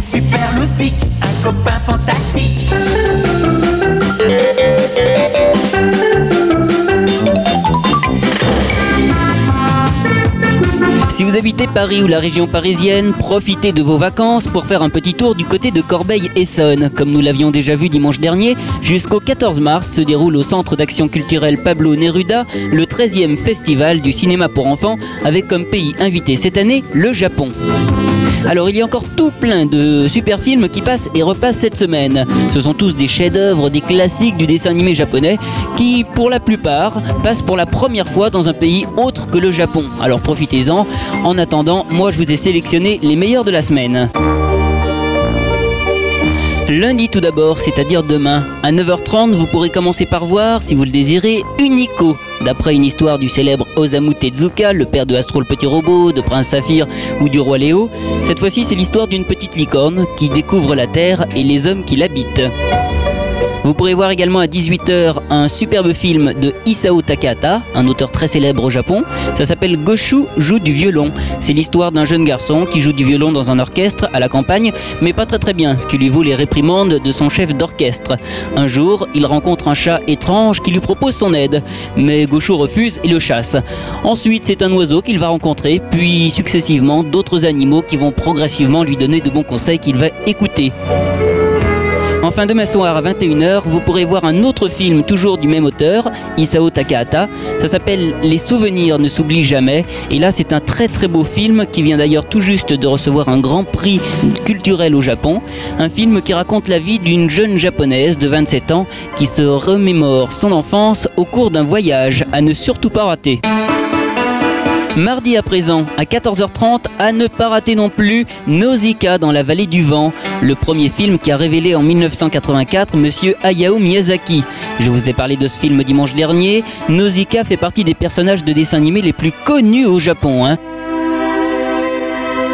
super loustique, un copain fantastique. Si vous habitez Paris ou la région parisienne, profitez de vos vacances pour faire un petit tour du côté de Corbeil-Essonne. Comme nous l'avions déjà vu dimanche dernier, jusqu'au 14 mars se déroule au Centre d'action culturelle Pablo Neruda le 13e festival du cinéma pour enfants avec comme pays invité cette année le Japon. Alors il y a encore tout plein de super films qui passent et repassent cette semaine. Ce sont tous des chefs-d'œuvre, des classiques du dessin animé japonais qui, pour la plupart, passent pour la première fois dans un pays autre que le Japon. Alors profitez-en. En attendant, moi je vous ai sélectionné les meilleurs de la semaine. Lundi tout d'abord, c'est-à-dire demain, à 9h30, vous pourrez commencer par voir, si vous le désirez, Unico. D'après une histoire du célèbre Osamu Tezuka, le père de Astro le petit robot, de Prince Saphir ou du roi Léo, cette fois-ci c'est l'histoire d'une petite licorne qui découvre la Terre et les hommes qui l'habitent. Vous pourrez voir également à 18h un superbe film de Isao Takahata, un auteur très célèbre au Japon. Ça s'appelle Goshu joue du violon. C'est l'histoire d'un jeune garçon qui joue du violon dans un orchestre à la campagne, mais pas très très bien, ce qui lui vaut les réprimandes de son chef d'orchestre. Un jour, il rencontre un chat étrange qui lui propose son aide, mais Goshu refuse et le chasse. Ensuite, c'est un oiseau qu'il va rencontrer, puis successivement d'autres animaux qui vont progressivement lui donner de bons conseils qu'il va écouter. En fin demain soir à 21h, vous pourrez voir un autre film toujours du même auteur, Isao Takahata. Ça s'appelle Les souvenirs ne s'oublient jamais. Et là, c'est un très très beau film qui vient d'ailleurs tout juste de recevoir un grand prix culturel au Japon. Un film qui raconte la vie d'une jeune japonaise de 27 ans qui se remémore son enfance au cours d'un voyage à ne surtout pas rater. Mardi à présent, à 14h30, à ne pas rater non plus Nausicaa dans la vallée du vent, le premier film qui a révélé en 1984 Monsieur Hayao Miyazaki. Je vous ai parlé de ce film dimanche dernier. Nausicaa fait partie des personnages de dessin animé les plus connus au Japon. Hein.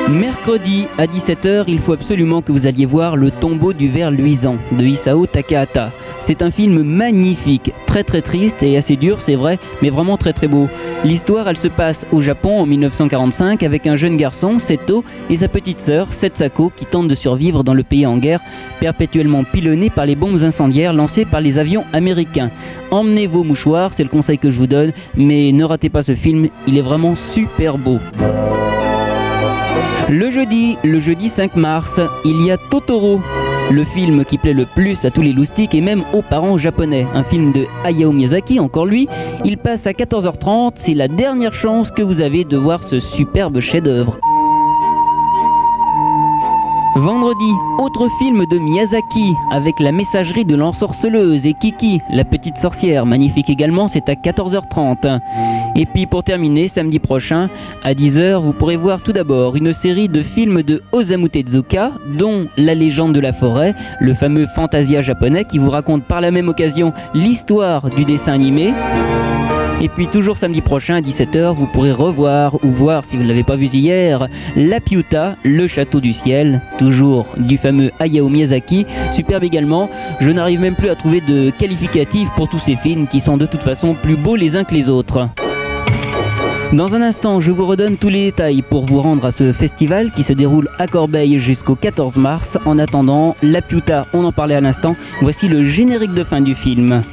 Mercredi à 17h, il faut absolument que vous alliez voir Le tombeau du ver luisant de Isao Takahata. C'est un film magnifique, très très triste et assez dur, c'est vrai, mais vraiment très très beau. L'histoire, elle se passe au Japon en 1945 avec un jeune garçon, Seto, et sa petite sœur, Setsako, qui tentent de survivre dans le pays en guerre, perpétuellement pilonné par les bombes incendiaires lancées par les avions américains. Emmenez vos mouchoirs, c'est le conseil que je vous donne, mais ne ratez pas ce film, il est vraiment super beau. Le jeudi, le jeudi 5 mars, il y a Totoro, le film qui plaît le plus à tous les loustiques et même aux parents japonais. Un film de Hayao Miyazaki, encore lui. Il passe à 14h30, c'est la dernière chance que vous avez de voir ce superbe chef-d'œuvre. Vendredi, autre film de Miyazaki avec la messagerie de l'ensorceleuse et Kiki, la petite sorcière, magnifique également, c'est à 14h30. Et puis pour terminer, samedi prochain, à 10h, vous pourrez voir tout d'abord une série de films de Osamu Tezuka, dont La légende de la forêt, le fameux fantasia japonais qui vous raconte par la même occasion l'histoire du dessin animé. Et puis toujours samedi prochain à 17h, vous pourrez revoir ou voir si vous ne l'avez pas vu hier, La Piuta, le château du ciel, toujours du fameux Hayao Miyazaki. Superbe également. Je n'arrive même plus à trouver de qualificatifs pour tous ces films qui sont de toute façon plus beaux les uns que les autres. Dans un instant, je vous redonne tous les détails pour vous rendre à ce festival qui se déroule à Corbeil jusqu'au 14 mars. En attendant, La Piuta, on en parlait à l'instant, voici le générique de fin du film.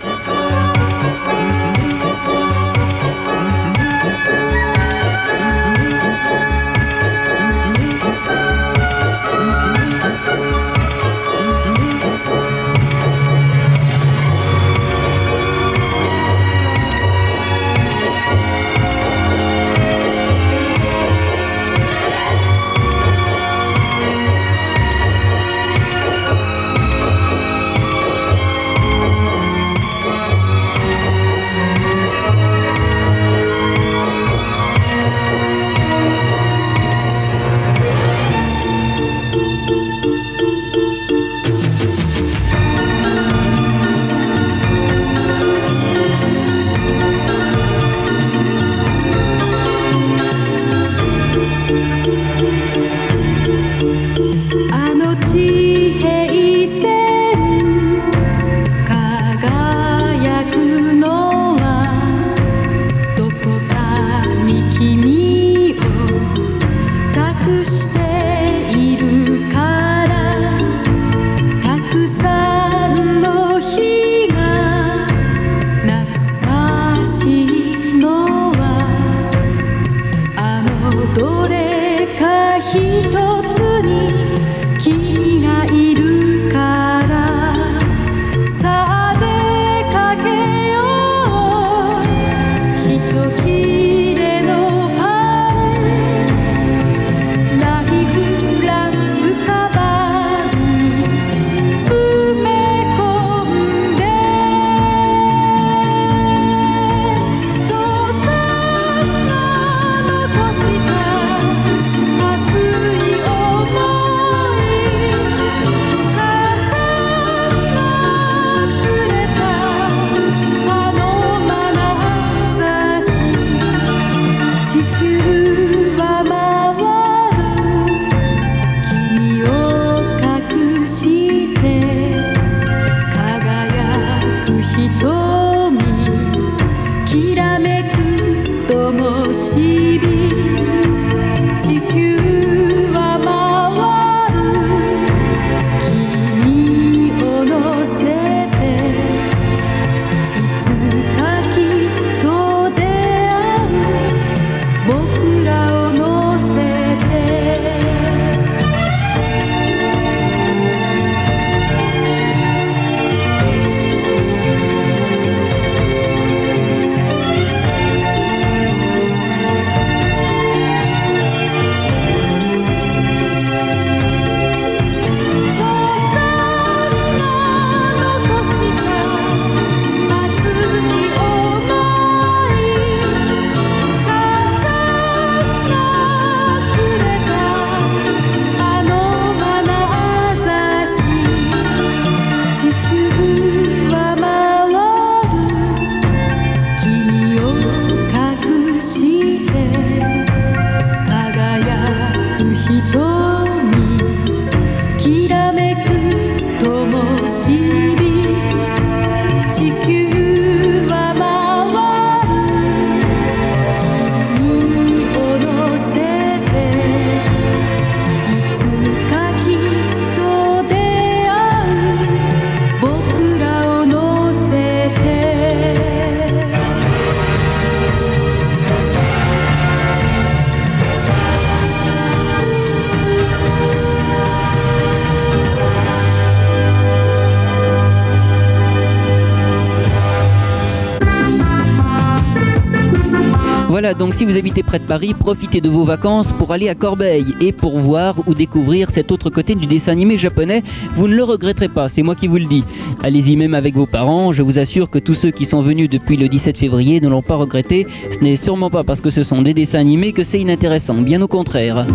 Donc si vous habitez près de Paris, profitez de vos vacances pour aller à Corbeil et pour voir ou découvrir cet autre côté du dessin animé japonais. Vous ne le regretterez pas, c'est moi qui vous le dis. Allez-y même avec vos parents, je vous assure que tous ceux qui sont venus depuis le 17 février ne l'ont pas regretté. Ce n'est sûrement pas parce que ce sont des dessins animés que c'est inintéressant, bien au contraire.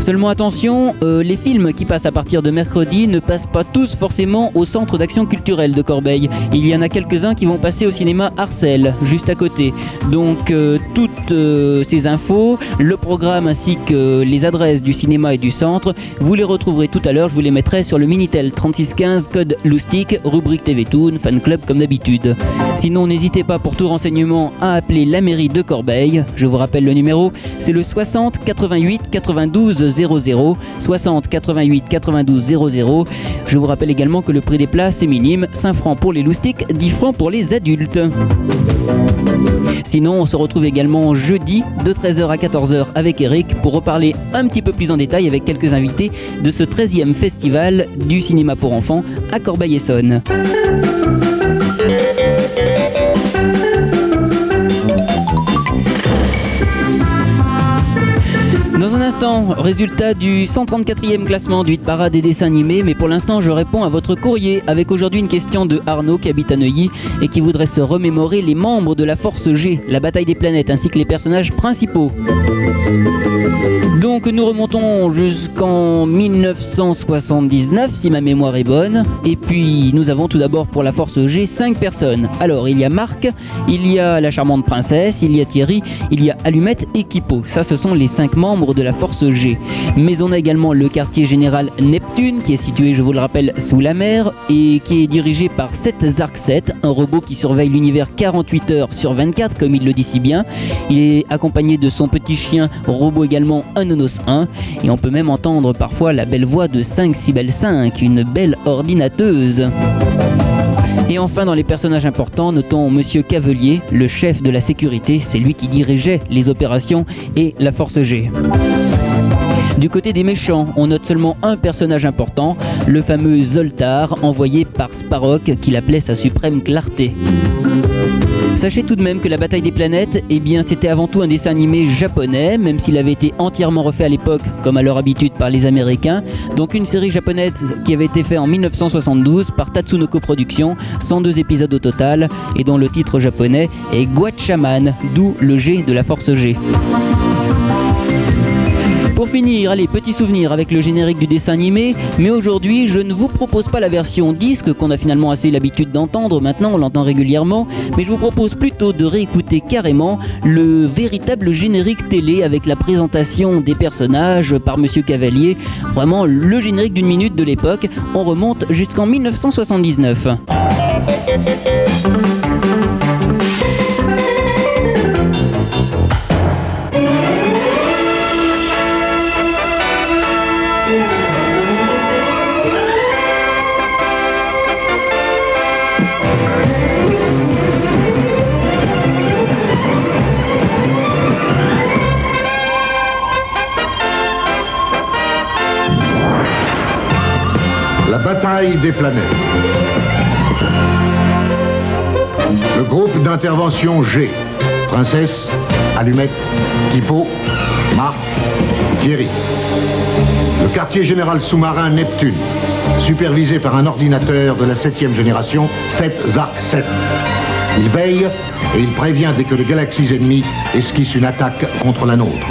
Seulement attention, euh, les films qui passent à partir de mercredi ne passent pas tous forcément au centre d'action culturelle de Corbeil. Il y en a quelques-uns qui vont passer au cinéma Arcel, juste à côté. Donc euh, toutes euh, ces infos, le programme ainsi que les adresses du cinéma et du centre, vous les retrouverez tout à l'heure. Je vous les mettrai sur le Minitel 3615 code Loustic, rubrique TV Toon, fan club comme d'habitude. Sinon, n'hésitez pas pour tout renseignement à appeler la mairie de Corbeil. Je vous rappelle le numéro, c'est le 60 88 92 00 60 88 92 00. Je vous rappelle également que le prix des places est minime, 5 francs pour les loustiques, 10 francs pour les adultes. Sinon, on se retrouve également jeudi de 13h à 14h avec Eric pour reparler un petit peu plus en détail avec quelques invités de ce 13e festival du cinéma pour enfants à Corbeil-Essonne. Dans un instant, résultat du 134e classement du hit parade des dessins animés, mais pour l'instant je réponds à votre courrier avec aujourd'hui une question de Arnaud qui habite à Neuilly et qui voudrait se remémorer les membres de la Force G, la bataille des planètes, ainsi que les personnages principaux. Donc nous remontons jusqu'en 1979 si ma mémoire est bonne. Et puis nous avons tout d'abord pour la Force G 5 personnes. Alors il y a Marc, il y a la charmante princesse, il y a Thierry, il y a Allumette et Kippo. Ça ce sont les 5 membres de la Force G. Mais on a également le quartier général Neptune qui est situé, je vous le rappelle, sous la mer et qui est dirigé par Seth Zark 7, un robot qui surveille l'univers 48 heures sur 24 comme il le dit si bien. Il est accompagné de son petit chien robot également un Nonos 1 et on peut même entendre parfois la belle voix de 5 Cybelle 5, une belle ordinateuse. Et enfin, dans les personnages importants, notons Monsieur Cavelier, le chef de la sécurité. C'est lui qui dirigeait les opérations et la Force G. Du côté des méchants, on note seulement un personnage important, le fameux Zoltar, envoyé par Sparrock, qu'il appelait sa suprême clarté. Sachez tout de même que la bataille des planètes, eh c'était avant tout un dessin animé japonais, même s'il avait été entièrement refait à l'époque, comme à leur habitude par les Américains. Donc une série japonaise qui avait été faite en 1972 par Tatsunoko Productions, 102 épisodes au total, et dont le titre japonais est Guachaman, d'où le G de la force G. Pour finir, allez, petit souvenir avec le générique du dessin animé, mais aujourd'hui je ne vous propose pas la version disque qu'on a finalement assez l'habitude d'entendre, maintenant on l'entend régulièrement, mais je vous propose plutôt de réécouter carrément le véritable générique télé avec la présentation des personnages par Monsieur Cavalier, vraiment le générique d'une minute de l'époque, on remonte jusqu'en 1979. Des planètes. Le groupe d'intervention G. Princesse, Allumette, Kippo, Marc, Thierry. Le quartier général sous-marin Neptune, supervisé par un ordinateur de la septième génération, 7 Zark 7. Il veille et il prévient dès que les galaxies ennemies esquissent une attaque contre la nôtre.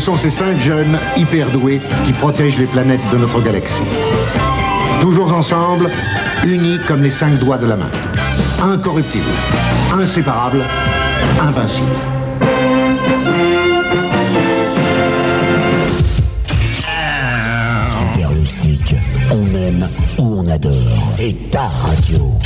Ce sont ces cinq jeunes hyper doués qui protègent les planètes de notre galaxie. Toujours ensemble, unis comme les cinq doigts de la main. Incorruptibles, inséparables, invincibles. Super on aime ou on adore. C'est ta radio.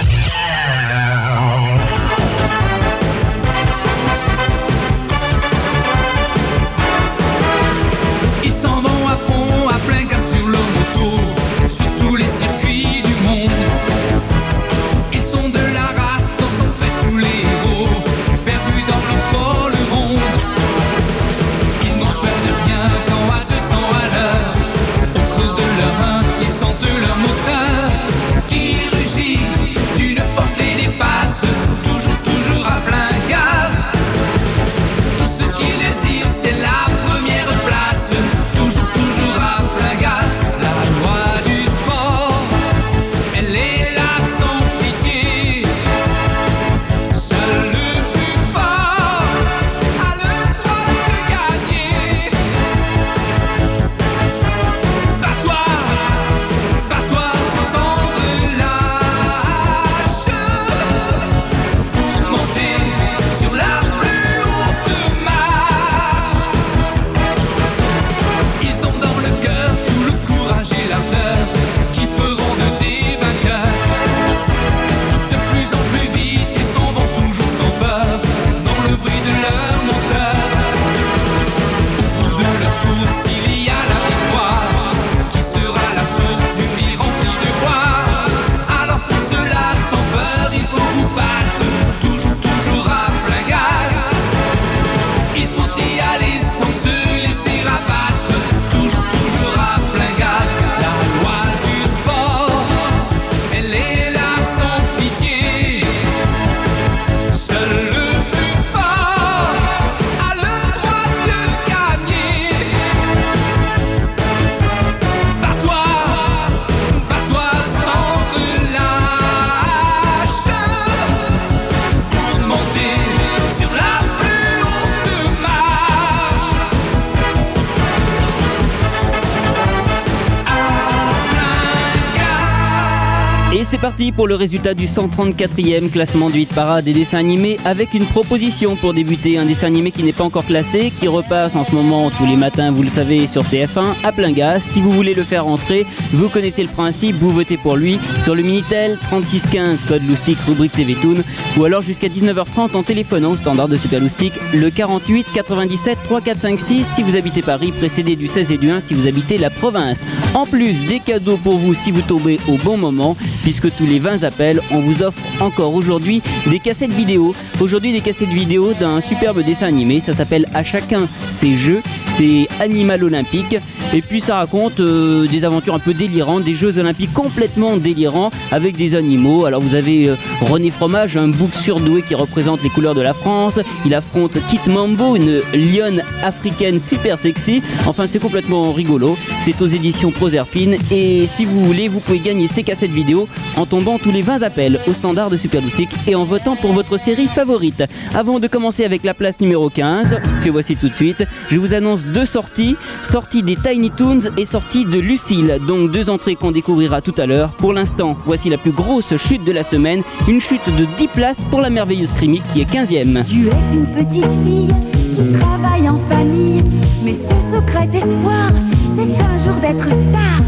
Parti pour le résultat du 134e classement du hit parade des dessins animés avec une proposition pour débuter. Un dessin animé qui n'est pas encore classé, qui repasse en ce moment tous les matins, vous le savez, sur TF1 à plein gaz. Si vous voulez le faire rentrer, vous connaissez le principe, vous votez pour lui sur le Minitel 3615 code loustique rubrique TV Toon ou alors jusqu'à 19h30 en téléphonant au standard de Super Loustique le 48 97 3456 si vous habitez Paris, précédé du 16 et du 1 si vous habitez la province. En plus, des cadeaux pour vous si vous tombez au bon moment puisque tous les 20 appels, on vous offre encore aujourd'hui des cassettes vidéo. Aujourd'hui, des cassettes vidéo d'un superbe dessin animé. Ça s'appelle À chacun ses jeux. C'est Animal Olympique. Et puis ça raconte euh, des aventures un peu délirantes, des Jeux Olympiques complètement délirants avec des animaux. Alors vous avez euh, René Fromage, un bouc surdoué qui représente les couleurs de la France. Il affronte Kit Mambo, une lionne africaine super sexy. Enfin c'est complètement rigolo. C'est aux éditions Proserpine. Et si vous voulez, vous pouvez gagner ces cassettes vidéo en tombant tous les 20 appels au standard de Super et en votant pour votre série favorite. Avant de commencer avec la place numéro 15, que voici tout de suite, je vous annonce deux sorties. Sortie des Tiny Toons et sortie de Lucille. Donc deux entrées qu'on découvrira tout à l'heure. Pour l'instant, voici la plus grosse chute de la semaine. Une chute de 10 places pour la merveilleuse Crimi qui est 15ème. Tu es une petite fille qui travaille en famille. Mais ce secret espoir, c'est un jour d'être star.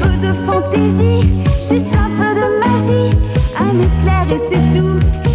Peu de fantaisie, juste un peu de magie. Un éclair et c'est tout.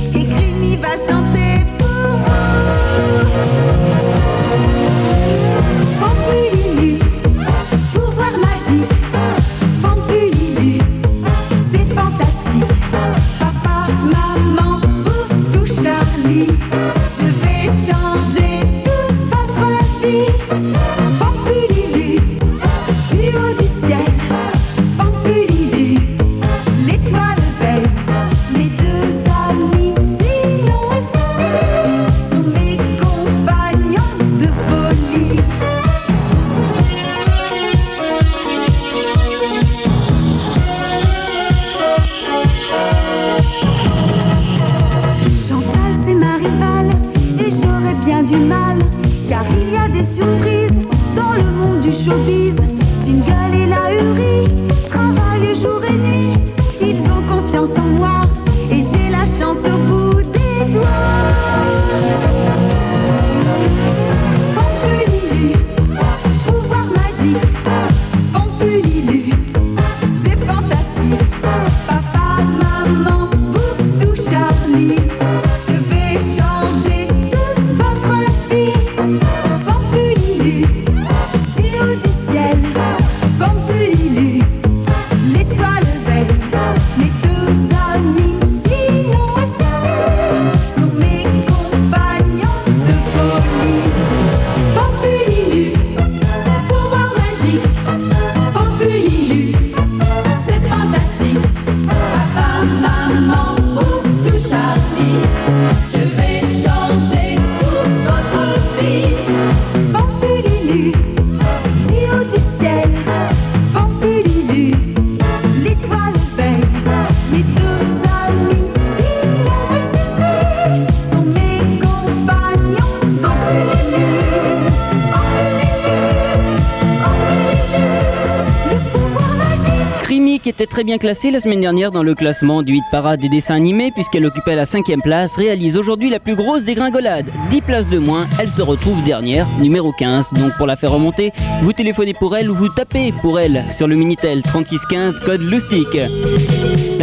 Très bien classée la semaine dernière dans le classement du hit parade des dessins animés puisqu'elle occupait la cinquième place, réalise aujourd'hui la plus grosse dégringolade. 10 places de moins, elle se retrouve dernière, numéro 15. Donc pour la faire remonter, vous téléphonez pour elle ou vous tapez pour elle sur le Minitel 3615 code loustique.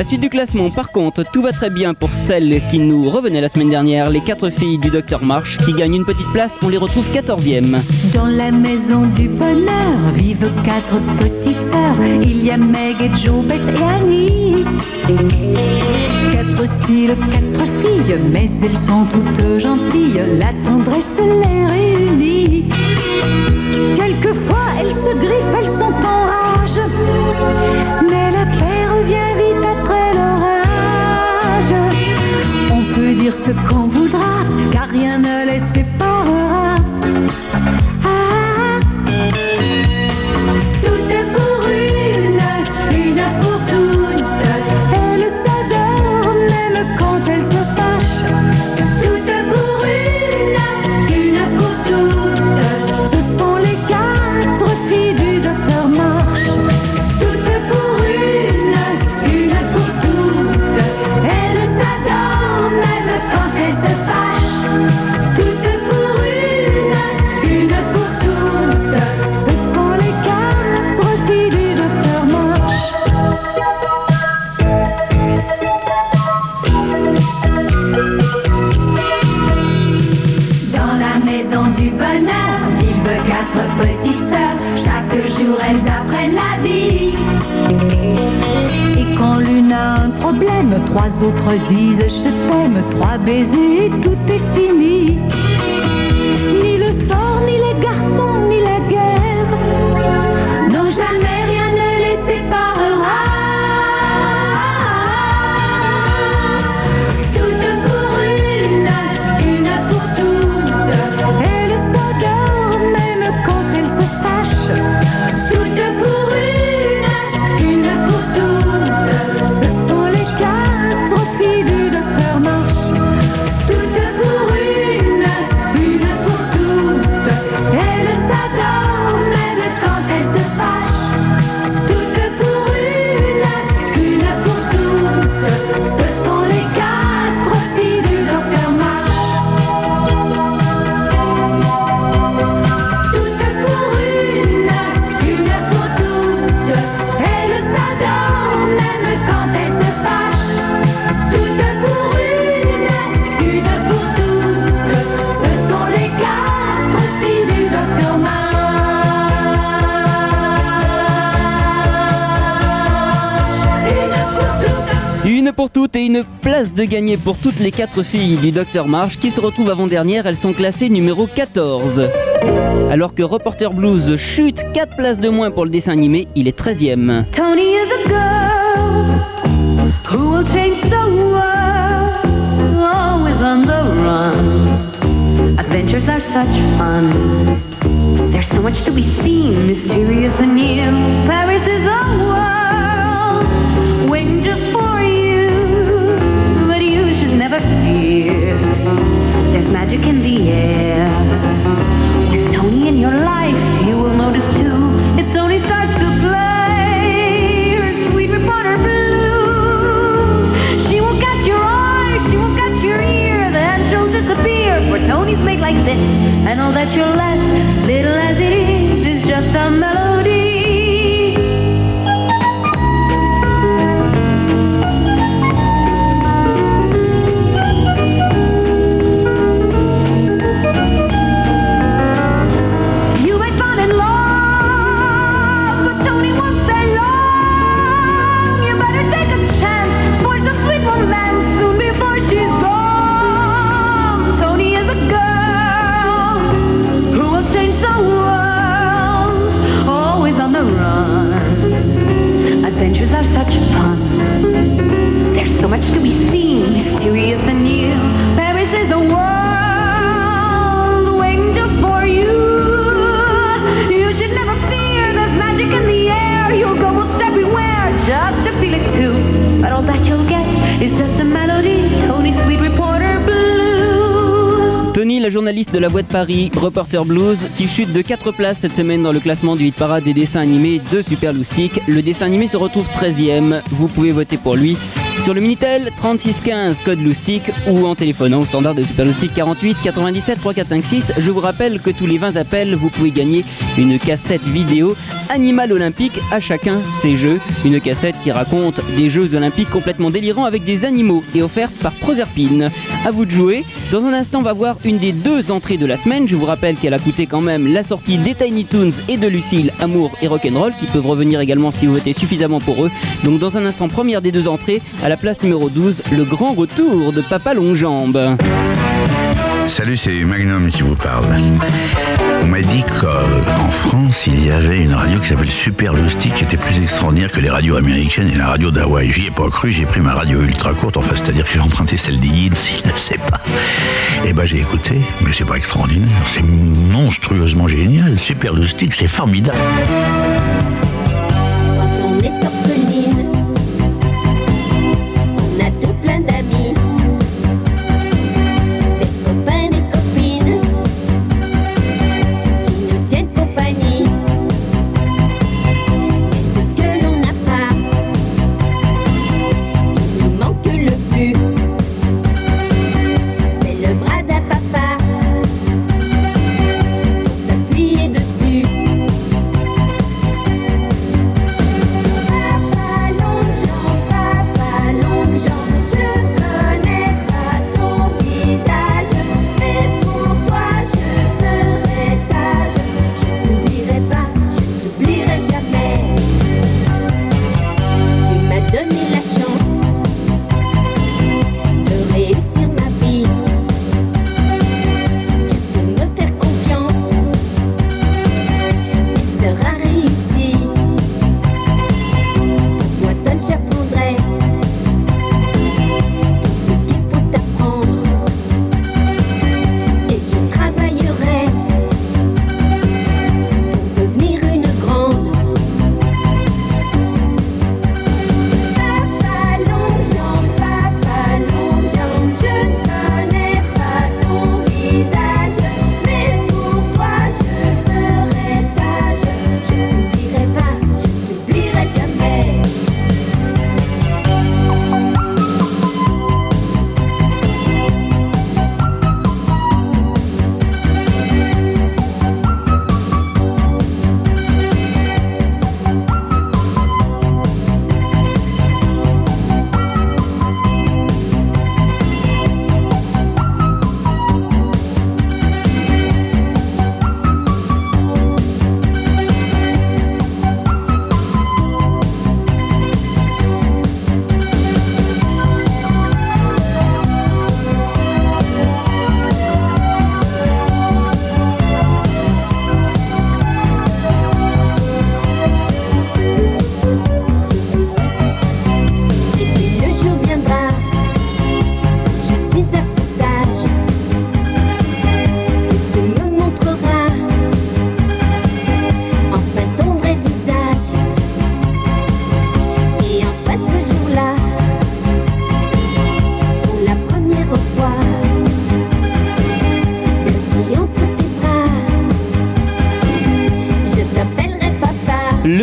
La suite du classement, par contre, tout va très bien pour celles qui nous revenaient la semaine dernière, les quatre filles du docteur March qui gagnent une petite place, on les retrouve 14e. Dans la maison du bonheur vivent quatre petites sœurs. Il y a Meg et Joe, Beth et Annie. Quatre styles, quatre filles, mais elles sont toutes gentilles. La tendresse les réunit. Quelquefois elles se griffent, elles sont en rage. Ce qu'on voudra, car rien ne de gagner pour toutes les quatre filles du Dr March qui se retrouvent avant-dernière. Elles sont classées numéro 14. Alors que Reporter Blues chute 4 places de moins pour le dessin animé, il est 13ème. Tony is a girl who will change the world, always on the run. Adventures are such fun. There's so much to be seen, mysterious and new. Paris is a world fear. There's magic in the air. With Tony in your life, you will notice too. If Tony starts to play her sweet reporter blues, she will catch your eye, she will catch your ear, then she'll disappear. For Tony's made like this, and all that you're left, little as it is, is just a melody. Tony, la journaliste de Paris, Reporter Blues, qui chute de 4 places cette semaine dans le classement du hit parade des dessins animés de Super Loustic. Le dessin animé se retrouve 13ème. Vous pouvez voter pour lui sur le Minitel 3615 code Loustic ou en téléphonant au standard de Super Loustic 48 97 3456. Je vous rappelle que tous les 20 appels, vous pouvez gagner une cassette vidéo Animal Olympique à chacun ses jeux. Une cassette qui raconte des Jeux Olympiques complètement délirants avec des animaux et offerte par Proserpine. À vous de jouer. Dans un instant, on va voir une des deux entrées de la semaine. Je vous rappelle qu'elle a coûté quand même la sortie des Tiny Toons et de Lucille, Amour et Rock'n'Roll, qui peuvent revenir également si vous votez suffisamment pour eux. Donc dans un instant, première des deux entrées, la place numéro 12, le grand retour de Papa Longjambe. Salut, c'est Magnum qui vous parle. On m'a dit qu'en France, il y avait une radio qui s'appelle Super qui était plus extraordinaire que les radios américaines et la radio d'Hawaï. J'y ai pas cru, j'ai pris ma radio ultra courte, enfin, c'est-à-dire que j'ai emprunté celle d'Iid, s'il ne sait pas. Et ben, j'ai écouté, mais c'est pas extraordinaire, c'est monstrueusement génial. Super c'est formidable.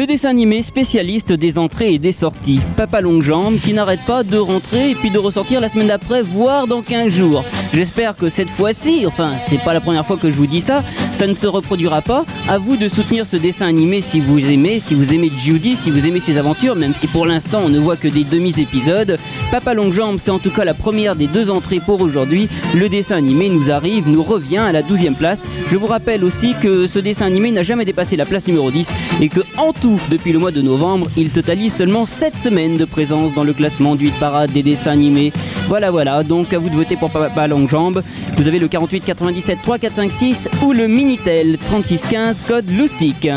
Dessin animé spécialiste des entrées et des sorties. Papa Longue Jambe qui n'arrête pas de rentrer et puis de ressortir la semaine d'après, voire dans 15 jours. J'espère que cette fois-ci, enfin c'est pas la première fois que je vous dis ça, ça ne se reproduira pas. À vous de soutenir ce dessin animé si vous aimez, si vous aimez Judy, si vous aimez ses aventures, même si pour l'instant on ne voit que des demi-épisodes. Papa Longue Jambe, c'est en tout cas la première des deux entrées pour aujourd'hui. Le dessin animé nous arrive, nous revient à la 12e place. Je vous rappelle aussi que ce dessin animé n'a jamais dépassé la place numéro 10 et que en tout, depuis le mois de novembre, il totalise seulement 7 semaines de présence dans le classement du parade des dessins animés. Voilà, voilà, donc à vous de voter pour Papa Longue Jambe. Vous avez le 48 97 3 4 5 6 ou le Minitel 36 15 code Loustic.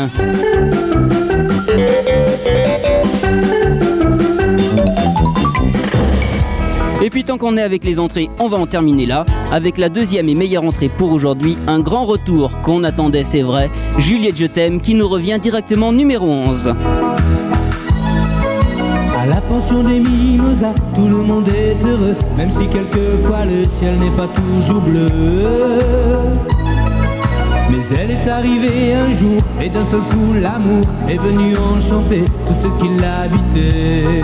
Et puis tant qu'on est avec les entrées, on va en terminer là, avec la deuxième et meilleure entrée pour aujourd'hui, un grand retour qu'on attendait, c'est vrai, Juliette Je t'aime qui nous revient directement numéro 11. À la pension des mimosas, tout le monde est heureux, même si quelquefois le ciel n'est pas toujours bleu. Mais elle est arrivée un jour, et d'un seul coup l'amour est venu enchanter tout ce qui l'habitait.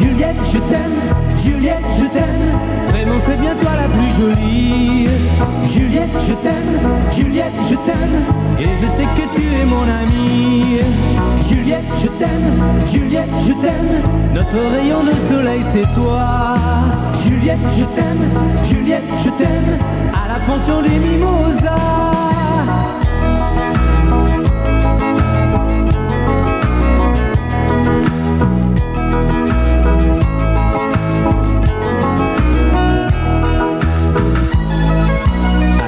Juliette, je t'aime, Juliette, je t'aime, c'est bien toi la plus jolie. Juliette, je t'aime, Juliette, je t'aime, et je sais que tu es mon amie. Juliette, je t'aime, Juliette, je t'aime, notre rayon de soleil c'est toi. Juliette, je t'aime, Juliette, je t'aime, à la pension des mimosas.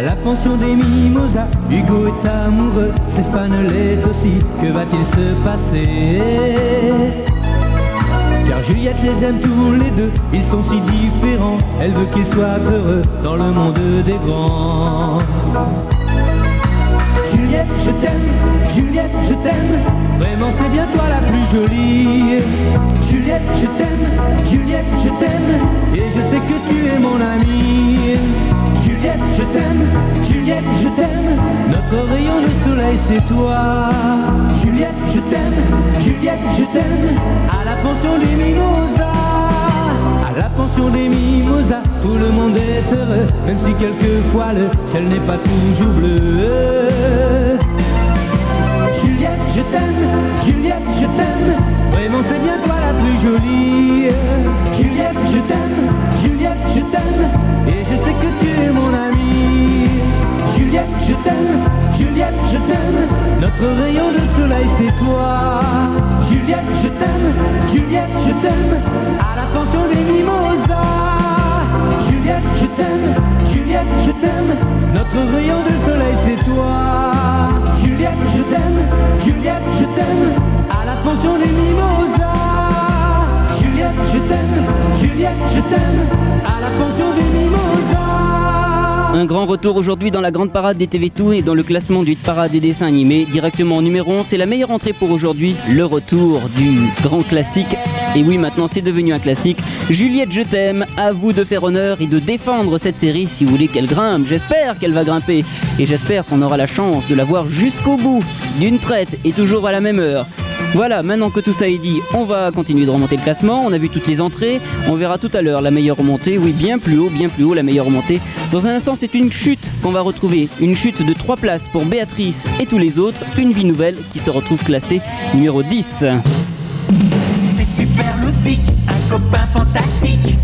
La pension des mimosas, Hugo est amoureux, Stéphane l'est aussi, que va-t-il se passer? Car Juliette les aime tous les deux, ils sont si différents, elle veut qu'ils soient heureux dans le monde des grands. Juliette, je t'aime, Juliette, je t'aime, vraiment c'est bien toi la plus jolie. Juliette, je t'aime, Juliette, je t'aime, et je sais que tu es mon amie. Juliette, je t'aime, Juliette, je t'aime, notre rayon de soleil c'est toi. Juliette, je t'aime, Juliette, je t'aime, à la pension des mimosas. À la pension des mimosas, tout le monde est heureux, même si quelquefois le ciel n'est pas toujours bleu. Juliette, je t'aime, Juliette, je t'aime, vraiment c'est bien toi la plus jolie. Juliette, je t'aime, je t'aime, et je sais que tu es mon amie. Juliette, je t'aime, Juliette, je t'aime, notre rayon de soleil c'est toi. Juliette, je t'aime, Juliette, je t'aime, à la pension des mimosas. Grand retour aujourd'hui dans la grande parade des TV Tout et dans le classement du parade des dessins animés. Directement en numéro 11, c'est la meilleure entrée pour aujourd'hui, le retour du grand classique. Et oui, maintenant c'est devenu un classique. Juliette, je t'aime, à vous de faire honneur et de défendre cette série si vous voulez qu'elle grimpe. J'espère qu'elle va grimper et j'espère qu'on aura la chance de la voir jusqu'au bout, d'une traite et toujours à la même heure. Voilà, maintenant que tout ça est dit, on va continuer de remonter le classement. On a vu toutes les entrées. On verra tout à l'heure la meilleure remontée. Oui, bien plus haut, bien plus haut, la meilleure remontée. Dans un instant, c'est une chute qu'on va retrouver. Une chute de 3 places pour Béatrice et tous les autres. Une vie nouvelle qui se retrouve classée numéro 10. T'es super loustique, un copain fantastique.